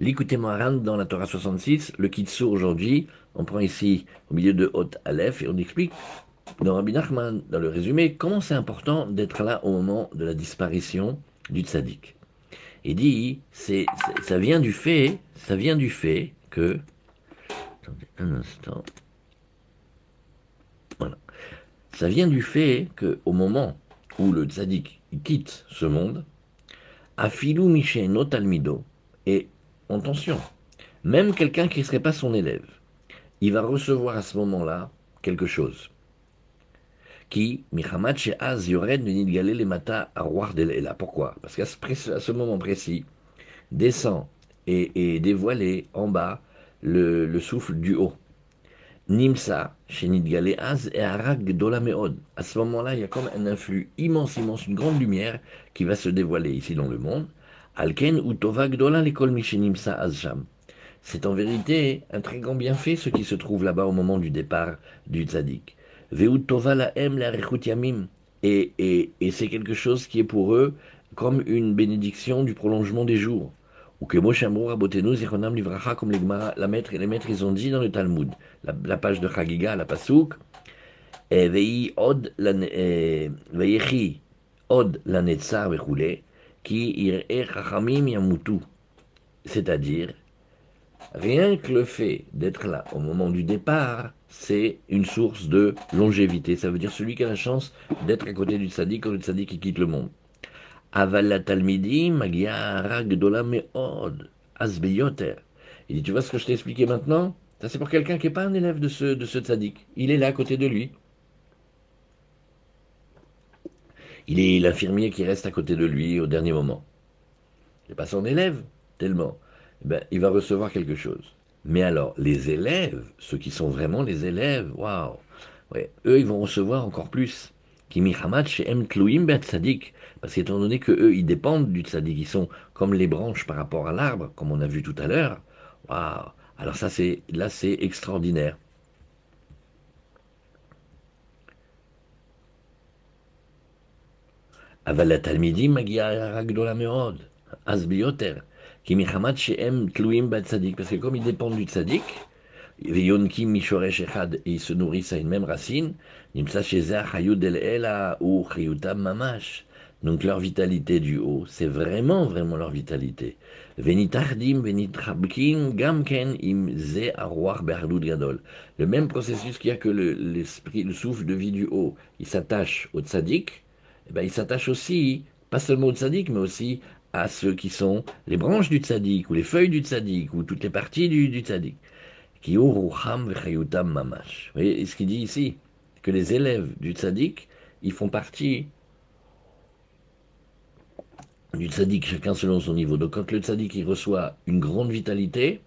L'écoutez Moharan dans la Torah 66, le Kitsu aujourd'hui, on prend ici au milieu de Hot Aleph et on explique dans Rabbi Nachman, dans le résumé, comment c'est important d'être là au moment de la disparition du tzaddik. Il dit, c'est, ça vient du fait, ça vient du fait que, attendez un instant, voilà, ça vient du fait que au moment où le tzaddik quitte ce monde, Afilou Miché Notalmido, et attention, même quelqu'un qui ne serait pas son élève, il va recevoir à ce moment-là quelque chose. Qui, Mihamad Az Yored les Mata Ela. Pourquoi? Parce qu'à ce, moment précis, descend et, dévoilé en bas le, souffle du haut. Nimsa, chez Az et Arak Meod. À ce moment-là, il y a comme un influx immense, immense, une grande lumière qui va se dévoiler ici dans le monde. Alken ou Azjam. C'est en vérité un très grand bienfait ce qui se trouve là-bas au moment du départ du tzaddik. Veut Tova la la et, et, et c'est quelque chose qui est pour eux comme une bénédiction du prolongement des jours. Ou que Moshe Zichonam Livracha, comme les, la maître, les maîtres ils ont dit dans le Talmud, la, page de Chagiga, la Pasouk, Vei od la od la netzar c'est-à-dire, rien que le fait d'être là au moment du départ, c'est une source de longévité. Ça veut dire celui qui a la chance d'être à côté du tzaddik quand le tzaddik qui quitte le monde. Aval talmidim Il dit, tu vois ce que je t'ai expliqué maintenant? Ça c'est pour quelqu'un qui n'est pas un élève de ce, de ce tzaddik. Il est là à côté de lui. Il est l'infirmier qui reste à côté de lui au dernier moment. Il n'est pas son élève, tellement. Eh ben, il va recevoir quelque chose. Mais alors, les élèves, ceux qui sont vraiment les élèves, waouh, eux, ils vont recevoir encore plus. Parce qu'étant donné que eux, ils dépendent du tzaddik, ils sont comme les branches par rapport à l'arbre, comme on a vu tout à l'heure. Waouh Alors ça, c'est là, c'est extraordinaire. אבל לתלמידים מגיעה הערה גדולה מאוד, אז ביותר. כי מחמת שהם תלויים בצדיק, parce que comme ils dépendent du צדיק, ויונקים משורש אחד, ils se nourrissent à une même racine, נמצא שזה החיות אל אלא הוא חיותם ממש. Donc leur vitalité du haut, c'est vraiment, vraiment leur vitalité. Venitardim, venitchabkim, gamken im ze arwar berdoud gadol. Le même processus qu'il y a que l'esprit, le, le souffle de vie du haut, il s'attache au tzaddik, eh ben, il s'attache aussi, pas seulement au tzaddik, mais aussi à ceux qui sont les branches du tzaddik, ou les feuilles du tzaddik, ou toutes les parties du, du tzaddik. Qui mamash. Vous voyez ce qu'il dit ici? Que les élèves du tzaddik, ils font partie du tzaddik, chacun selon son niveau. Donc quand le tzaddik reçoit une grande vitalité,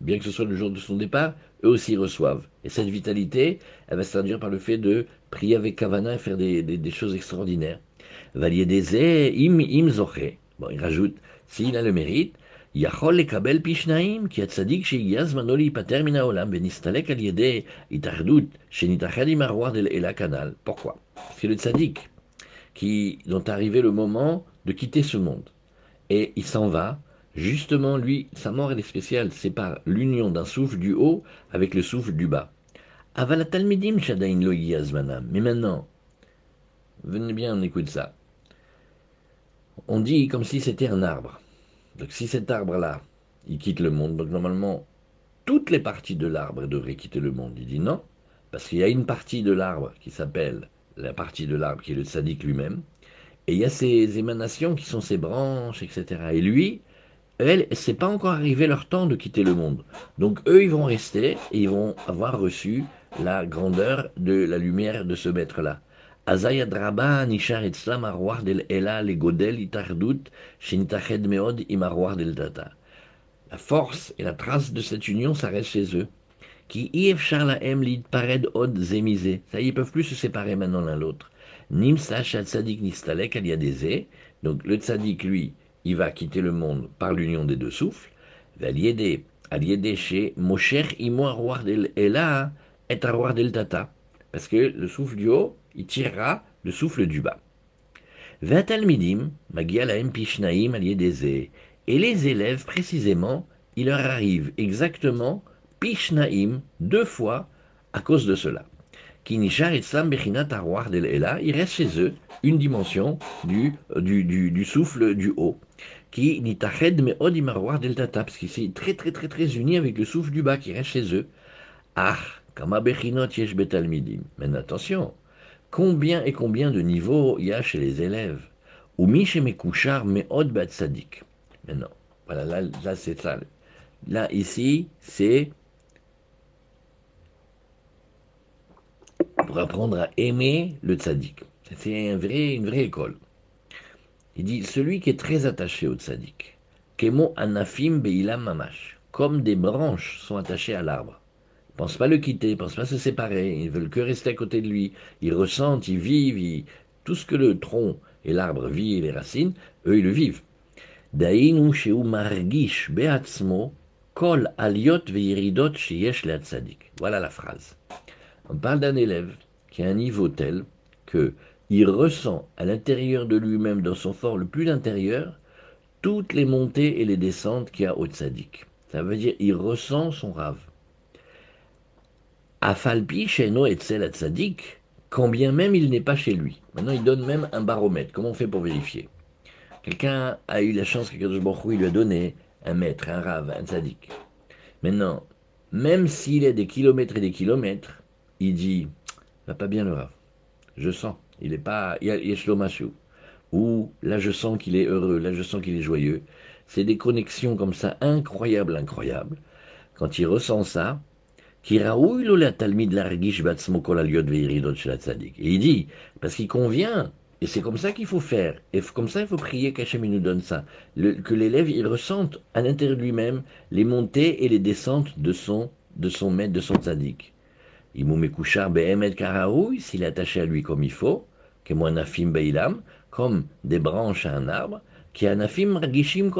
bien que ce soit le jour de son départ, eux aussi reçoivent. Et cette vitalité, elle va se traduire par le fait de prier avec Kavana et faire des choses extraordinaires. Bon, il rajoute, s'il a le mérite, יכול לקבל פי שניים, כי הצדיק שהגיע זמנו להיפטר מן העולם ונסתלק על ידי התאחדות שנתאחד עם הרוח דלעילה כנ"ל. Pourquoi Parce que le tzaddik, qui, dont est arrivé le moment de quitter ce monde, et il s'en va, justement, lui, sa mort elle est spéciale, c'est par l'union d'un souffle du haut avec le souffle du bas. Aval talmidim shadain lo Mais maintenant, venez bien, on écoute ça on dit comme si c'était un arbre. Donc si cet arbre-là, il quitte le monde, donc normalement, toutes les parties de l'arbre devraient quitter le monde. Il dit non, parce qu'il y a une partie de l'arbre qui s'appelle la partie de l'arbre qui est le sadique lui-même, et il y a ces émanations qui sont ses branches, etc. Et lui, elle, c'est pas encore arrivé leur temps de quitter le monde. Donc eux, ils vont rester et ils vont avoir reçu la grandeur de la lumière de ce maître-là. La force et la trace de cette union, reste chez eux. Qui pared od zemizé. Ça y ils peuvent plus se séparer maintenant l'un l'autre. Nimsa tzadik nistalek aliadeze. Donc le tzadik, lui, il va quitter le monde par l'union des deux souffles. Valiede, aliede chez Mosher imo arwar del ela et arwar del tata. Parce que le souffle du haut, il tirera le souffle du bas. Et les élèves, précisément, il leur arrive exactement Pishnaim, deux fois, à cause de cela. Kinishar Islam Bechinat Arwar del Ela, il reste chez eux une dimension du, du, du, du souffle du haut. Qui nitached meod imarwar del tata, parce qu'il est très très très très uni avec le souffle du bas qui reste chez eux. Ah, kama bechinot yesh betalmidim. Mais attention, combien et combien de niveaux il y a chez les élèves Ou miche mekushar meod bat sadik. Maintenant, voilà, là, là c'est ça. Là, ici, c'est pour apprendre à aimer le tzaddik. C'est un vrai, une vraie école. Il dit celui qui est très attaché au tzaddik, kemo anafim beilam mamash, comme des branches sont attachées à l'arbre. Ils pensent pas le quitter, ils pensent pas se séparer, ils veulent que rester à côté de lui. Ils ressentent, ils vivent, tout ce que le tronc et l'arbre vivent et les racines, eux ils le vivent. Dainu sheu margish beatzmo kol aliot veiridot sheyesh le tzaddik. Voilà la phrase. On parle d'un élève qui a un niveau tel que il ressent à l'intérieur de lui-même, dans son fort le plus intérieur, toutes les montées et les descentes qu'il y a au tzaddik. Ça veut dire il ressent son rave. Afalpi sheno etzel tzaddik, quand bien même il n'est pas chez lui. Maintenant, il donne même un baromètre. Comment on fait pour vérifier? Quelqu'un a eu la chance que Kadosh Baruch lui a donné un maître, un rave, un tzaddik. Maintenant, même s'il est des kilomètres et des kilomètres, il dit, va pas bien le rave. Je sens. Il n'est pas Yeshlomashu. Ou là je sens qu'il est heureux, là je sens qu'il est joyeux. C'est des connexions comme ça incroyables, incroyables. Quand il ressent ça, et il dit, parce qu'il convient, et c'est comme ça qu'il faut faire, et comme ça il faut prier qu'Hachem nous donne ça, que l'élève il ressente à l'intérieur de lui-même les montées et les descentes de son, de son maître, de son tzaddik. S'il est attaché à lui comme il faut, nafim beilam, comme des branches à un arbre, qui anafim ragishim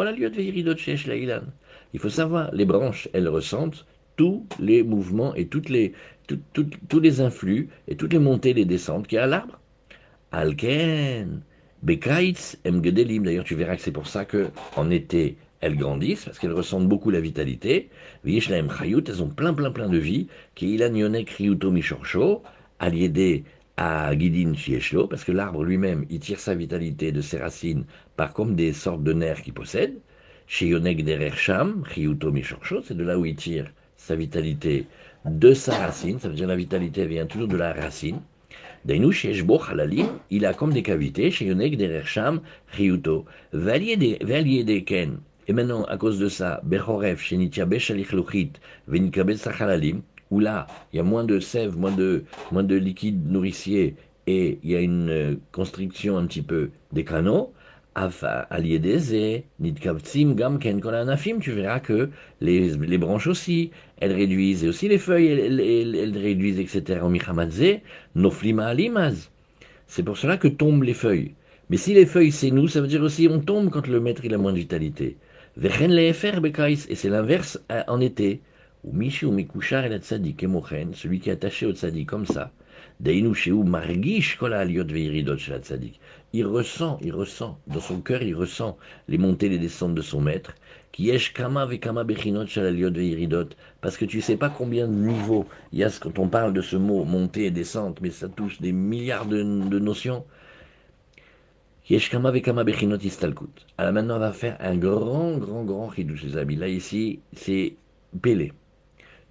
Il faut savoir, les branches, elles ressentent tous les mouvements et toutes les, tous les influx et toutes les montées et les descentes qu'il y a à l'arbre. Alken, Bekaitz, Mgedelim. D'ailleurs, tu verras que c'est pour ça que en été, elles grandissent parce qu'elles ressentent beaucoup la vitalité. Vishlaem Chayut, elles ont plein, plein, plein de vie. Qui Ryuto Mishorcho, aliédé à Gidin Chieshlo, parce que l'arbre lui-même, il tire sa vitalité de ses racines par comme des sortes de nerfs qu'il possède. Chez Yonek Derersham, Ryuto Mishorcho, c'est de là où il tire sa vitalité de sa racine, ça veut dire la vitalité vient toujours de la racine. Dainu Halalim, il a comme des cavités, chez Yonek Derersham, Ryuto. Valier des Ken, et maintenant, à cause de ça, Bechoref, Shenitia Beshalich Luchit, Venikabet Sachalalim, où là, il y a moins de sève, moins de, moins de liquide nourricier, et il y a une euh, constriction un petit peu des canaux, tu verras que les, les branches aussi, elles réduisent, et aussi les feuilles, elles, elles, réduisent, etc. C'est pour cela que tombent les feuilles. Mais si les feuilles c'est nous, ça veut dire aussi on tombe quand le maître il a moins de vitalité. Et c'est l'inverse euh, en été. Ou Michi ou Mikushar et la tzadik et celui qui est attaché au tzadik comme ça. Deinu Sheu Margish Kola Aliot Veiridot la tzadik. Il ressent, il ressent, dans son cœur, il ressent les montées et les descentes de son maître. Qui yesh kama vekama bechinot shalaliot veiridot. Parce que tu sais pas combien de niveaux il y a quand on parle de ce mot montée et descente, mais ça touche des milliards de, de notions. Yeshkama vekama bechinot istalkut. Alors maintenant, on va faire un grand, grand, grand chidouche, les amis. Là, ici, c'est Pélé.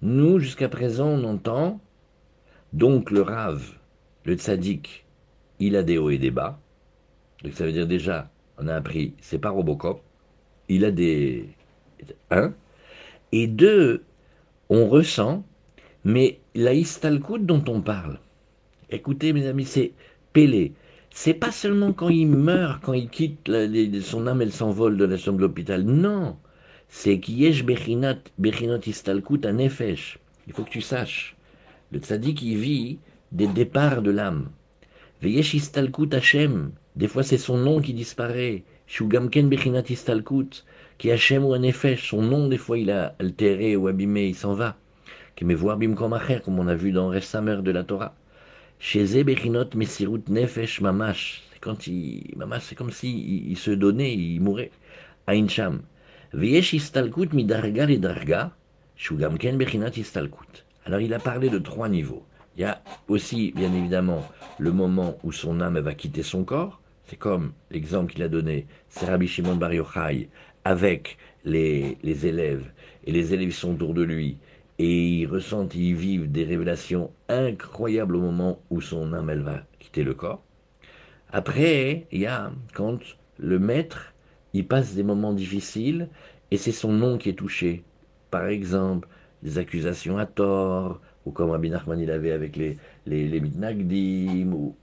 Nous, jusqu'à présent, on entend, donc le Rav, le Tzadik, il a des hauts et des bas. Donc ça veut dire déjà, on a appris, c'est pas Robocop, il a des... Un. Et deux, on ressent, mais la istalkut dont on parle, écoutez mes amis, c'est Pélé c'est pas seulement quand il meurt, quand il quitte son âme, elle s'envole de la chambre de l'hôpital. Non, c'est yesh bechinot istalkut nefesh. Il faut que tu saches. Le tzaddik, il vit des départs de l'âme. Veyesh istalkut Hashem. Des fois, c'est son nom qui disparaît. Shugamken bechinat istalkut. Qui Hashem ou nefesh. Son nom, des fois, il a altéré ou abîmé, il s'en va. Qui me voir bim comme on a vu dans Ressamer de la Torah. Chez Bechinot Mesirut Nefesh Mamash. Quand il, Mamash, c'est comme s'il il se donnait, il mourait. Aincham. Viesh istalkut midarga le darga, shugamken bechinat istalkut. Alors il a parlé de trois niveaux. Il y a aussi, bien évidemment, le moment où son âme va quitter son corps. C'est comme l'exemple qu'il a donné, c'est Rabbi Shimon Bar Yochai, avec les, les, élèves, et les élèves sont autour de lui, et ils ressentent, ils vivent des révélations incroyables au moment où son âme, elle va quitter le corps. Après, il y a quand le maître, il passe des moments difficiles, et c'est son nom qui est touché. Par exemple, des accusations à tort, ou comme Rabbi Nachman il avait avec les, les, les ou,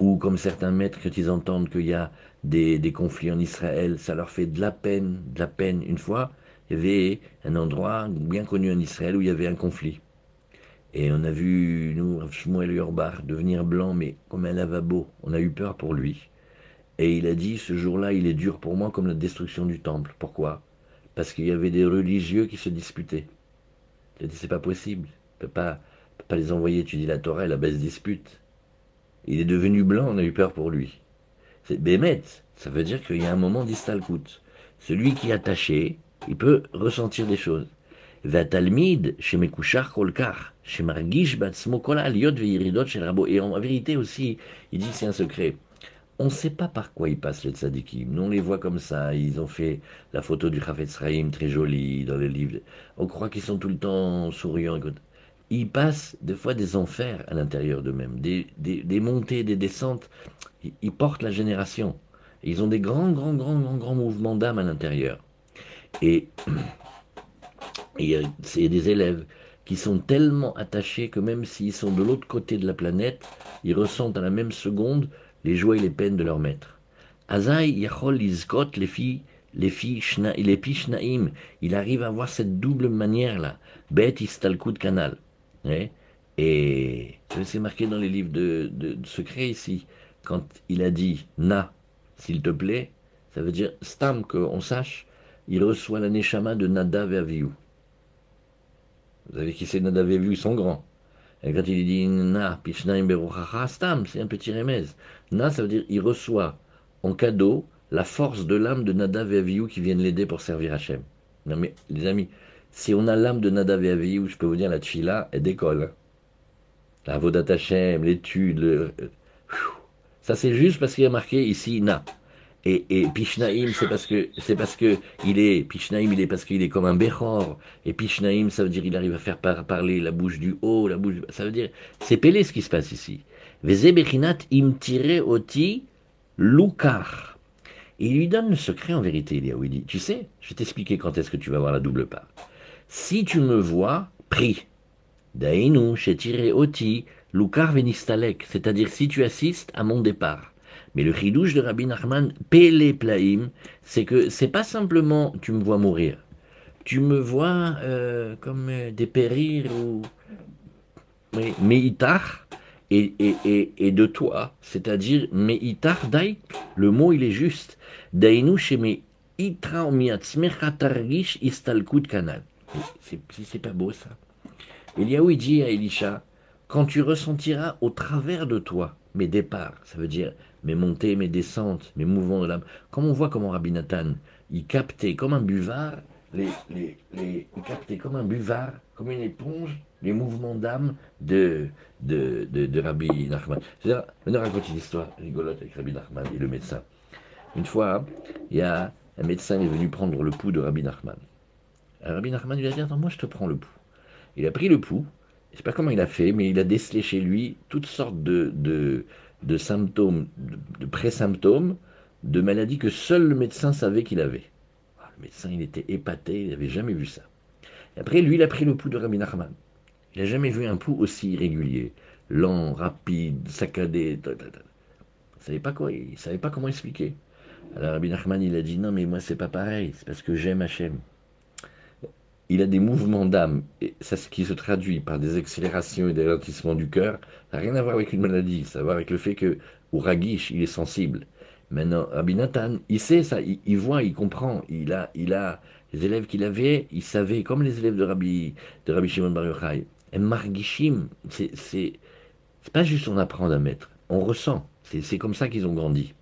ou comme certains maîtres, quand ils entendent qu'il y a des, conflits en Israël, ça leur fait de la peine, de la peine. Une fois, il y avait un endroit bien connu en Israël où il y avait un conflit. Et on a vu, nous, Shmuel Yorbar, devenir blanc, mais comme un lavabo. On a eu peur pour lui. Et il a dit, ce jour-là, il est dur pour moi comme la destruction du temple. Pourquoi? Parce qu'il y avait des religieux qui se disputaient. Il a dit, c'est pas possible. On pas, peut pas les envoyer étudier la Torah, la baisse dispute. Il est devenu blanc, on a eu peur pour lui. C'est Bémet, ça veut dire qu'il y a un moment d'istalkout. Celui qui est attaché, il peut ressentir des choses. Vatalmid, chez Kolkar, chez Margish Batsmokola, Veiridot, chez Rabo. Et en vérité aussi, il dit que c'est un secret. On ne sait pas par quoi ils passent les tzadikim. Nous, on les voit comme ça. Ils ont fait la photo du Rafet Sraïm très jolie dans le livre. On croit qu'ils sont tout le temps souriants. Ils passent des fois des enfers à l'intérieur d'eux-mêmes, des, montées, des descentes. Ils, portent la génération. Ils ont des grands, grands, grands, grands, grands mouvements d'âme à l'intérieur. Et c'est des élèves qui sont tellement attachés que même s'ils sont de l'autre côté de la planète, ils ressentent à la même seconde les joies et les peines de leur maître. Azaï yachol izkot les filles, les filles les il arrive à avoir cette double manière là, bet istalkut canal. Et c'est marqué dans les livres de, de, de secret ici, quand il a dit na, s'il te plaît, ça veut dire stam qu'on sache, il reçoit la neshama de Nadav et. Vous savez qui c'est Nadav et Avihu, ils sont grands. Et quand il dit Na, Pishnaim Beruchacha Stam, c'est un petit remez. Na, ça veut dire il reçoit en cadeau la force de l'âme de Nadav et qui viennent l'aider pour servir Hachem. Non mais, les amis, si on a l'âme de Nadav Avihu, je peux vous dire, la tchila, elle décolle. La Vodat Hachem, l'étude, le... ça c'est juste parce qu'il y a marqué ici Na. Et, et Pishnaim, c'est parce que c'est parce que il est Pishnaim, il est parce qu'il est comme un Bechor. Et Pishnaim, ça veut dire il arrive à faire par, parler la bouche du haut, la bouche. Ça veut dire c'est pélé ce qui se passe ici. Vezebechinat im tire oti lukar. Il lui donne le secret en vérité, il dit, tu sais, je vais t'expliquer quand est-ce que tu vas voir la double part. Si tu me vois pris, dainu tire oti lukar venistalek, c'est-à-dire si tu assistes à mon départ. Mais le chidouche de Rabbi Nachman, Pele Plaim, c'est que c'est pas simplement tu me vois mourir. Tu me vois euh, comme euh, dépérir ou. Oui, meitar, et, et, et, et de toi, c'est-à-dire meitar dai, le mot il est juste. Dainu sheme itra targish istalkut kanal. C'est pas beau ça. Eliaou dit à Elisha, quand tu ressentiras au travers de toi mes départs, ça veut dire mes montées, mes descentes, mes mouvements de l'âme. Comme on voit comment Rabbi Nathan, il captait comme un buvard, les, les, comme un buvard, comme une éponge, les mouvements d'âme de, de, de, Rabbi Nachman. C'est-à-dire, on raconte une histoire rigolote avec Rabbi Nachman et le médecin. Une fois, il y a un médecin est venu prendre le pouls de Rabbi Nachman. Alors, Rabbi Nachman lui a dit, attends, moi je te prends le pouls. Il a pris le pouls, je ne sais pas comment il a fait, mais il a décelé chez lui toutes sortes de, symptômes, de, pré-symptômes, de maladies que seul le médecin savait qu'il avait. Ah, le médecin, il était épaté, il n'avait jamais vu ça. Après, lui, il a pris le pouls de Rabbi Nachman. Il n'a jamais vu un pouls aussi irrégulier, lent, rapide, saccadé. Il ne savait pas quoi, il savait pas comment expliquer. Alors Rabbi Nachman, il a dit non, mais moi, c'est pas pareil, c'est parce que j'aime Hachem. Il a des mouvements d'âme, et ça, ce qui se traduit par des accélérations et des ralentissements du cœur, n'a rien à voir avec une maladie, ça a à voir avec le fait que, ou Ragish, il est sensible. Maintenant, Rabbi Nathan, il sait ça, il, voit, il comprend, il a, il a les élèves qu'il avait, il savait, comme les élèves de Rabbi, de Rabbi Shimon Bar Yochai, Margishim, c'est, c'est, c'est pas juste on apprend à mettre, on ressent, c'est, c'est comme ça qu'ils ont grandi.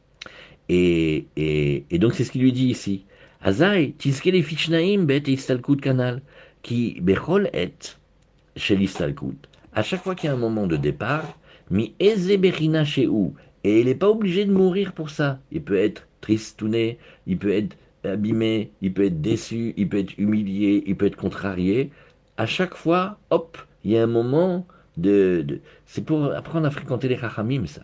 Et, et, et donc c'est ce qu'il lui dit ici. Azai, tiskele fichnaim bet istalkut canal, qui bechol et chez. À chaque fois qu'il y a un moment de départ, mi eze berina chez où, et il n'est pas obligé de mourir pour ça. Il peut être tristouné, il peut être abîmé, il peut être déçu, il peut être humilié, il peut être contrarié. À chaque fois, hop, il y a un moment de... c'est pour apprendre à fréquenter les chachamim, ça.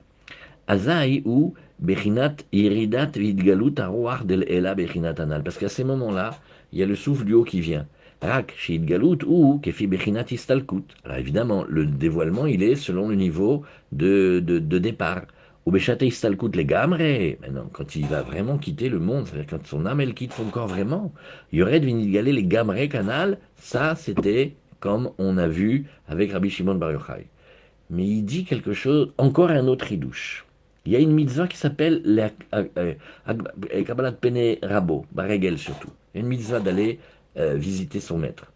Azaï ou Bechinat Iridat Vidgalut Aroar del Ela Bechinat Anal. Parce qu'à ces moments-là, il y a le souffle du haut qui vient. Rak Galut ou Kefi Bechinat Istalkut. Alors évidemment, le dévoilement, il est selon le niveau de, de, départ. Ou Bechate Istalkut les Gamre. Maintenant, quand il va vraiment quitter le monde, c'est-à-dire quand son âme, elle quitte son corps vraiment, il y aurait de Vinidgalé les Gamre Canal. Ça, c'était comme on a vu avec Rabbi Shimon Bar Yochai. Mais il dit quelque chose, encore un autre idouche. Il y a une mitzvah qui s'appelle la euh, euh, Kabbalat Pene Rabo, Baregel surtout. Une mitzvah d'aller euh, visiter son maître.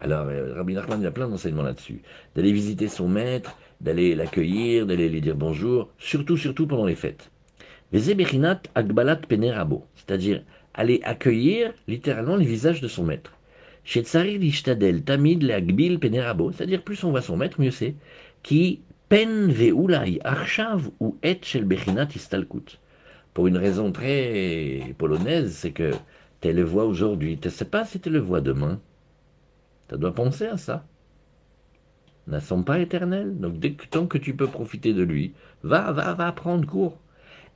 Alors, Rabbi Nachman, a plein d'enseignements là-dessus. D'aller visiter son maître, d'aller l'accueillir, d'aller lui dire bonjour, surtout, surtout pendant les fêtes. Vezeberinat Agbalat Pene Rabo, c'est-à-dire aller accueillir littéralement les visages de son maître. Chez Tsari Tamid Pene Rabo, c'est-à-dire plus on voit son maître, mieux c'est, qui Pour une raison très polonaise, c'est que tu le vois aujourd'hui, tu ne sais pas si tu le vois demain. Tu dois penser à ça. Ne sont pas éternels, donc tant que tu peux profiter de lui, va, va, va prendre cours.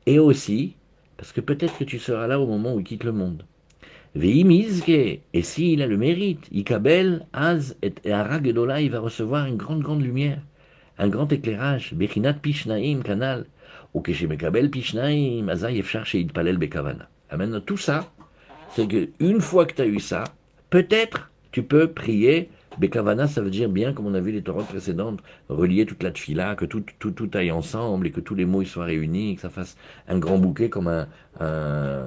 Et aussi, parce que peut-être que tu seras là au moment où il quitte le monde. Et s'il a le mérite, Ikabel, Az et Aragedola, il va recevoir une grande, grande lumière un grand éclairage, Bechinat Pishnaim, canal, ou Keshemekabel Pishnaim, Azaï Efchar Palel Bekavana. Maintenant, tout ça, c'est qu'une fois que tu as eu ça, peut-être tu peux prier. Bekavana, ça veut dire bien, comme on a vu les Torahs précédentes, relier toute la tfila, que tout, tout, tout aille ensemble et que tous les mots soient réunis, que ça fasse un grand bouquet comme un, un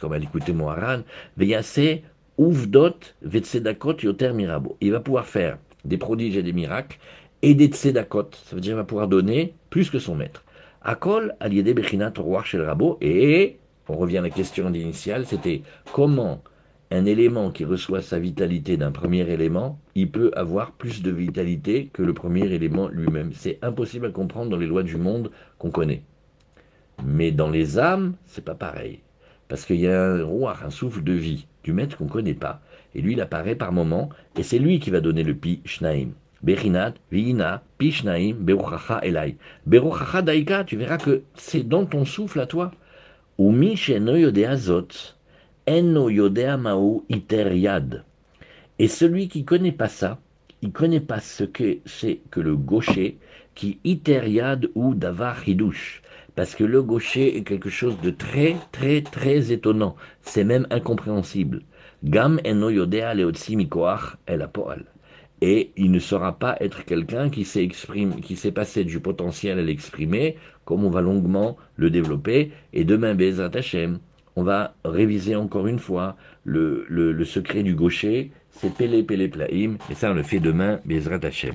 comme un likout moharan. Veyase, uvdot, vetsedakot, yoter mirabo. Il va pouvoir faire des prodiges et des miracles et des tzedakot, ça veut dire qu'il va pouvoir donner plus que son maître. Akol, aliédé bechinat roi chez le rabot, et on revient à la question initiale, c'était comment un élément qui reçoit sa vitalité d'un premier élément, il peut avoir plus de vitalité que le premier élément lui-même. C'est impossible à comprendre dans les lois du monde qu'on connaît. Mais dans les âmes, c'est pas pareil. Parce qu'il y a un roi, un souffle de vie du maître qu'on ne connaît pas. Et lui, il apparaît par moments, et c'est lui qui va donner le pi shnaim. Bechinat, Vina, Pishnaim, Beruchacha Elai. Beruchacha Daika, tu verras que c'est dans ton souffle à toi. Umi Sheno Yodea Zot, Enno Yodea Mao Iteriad. Et celui qui connaît pas ça, il connaît pas ce que c'est que le gaucher, qui Iteriad ou Davar Hidush. Parce que le gaucher est quelque chose de très, très, très étonnant. C'est même incompréhensible. Gam Enno Yodea Leotsi Mikoach El Apoal et il ne saura pas être quelqu'un qui s'est qui passé du potentiel à l'exprimer, comme on va longuement le développer. Et demain, Bezrat Hashem, on va réviser encore une fois le, secret du gaucher, c'est Pele Pele Plaim, et ça on le fait demain, Bezrat Hashem.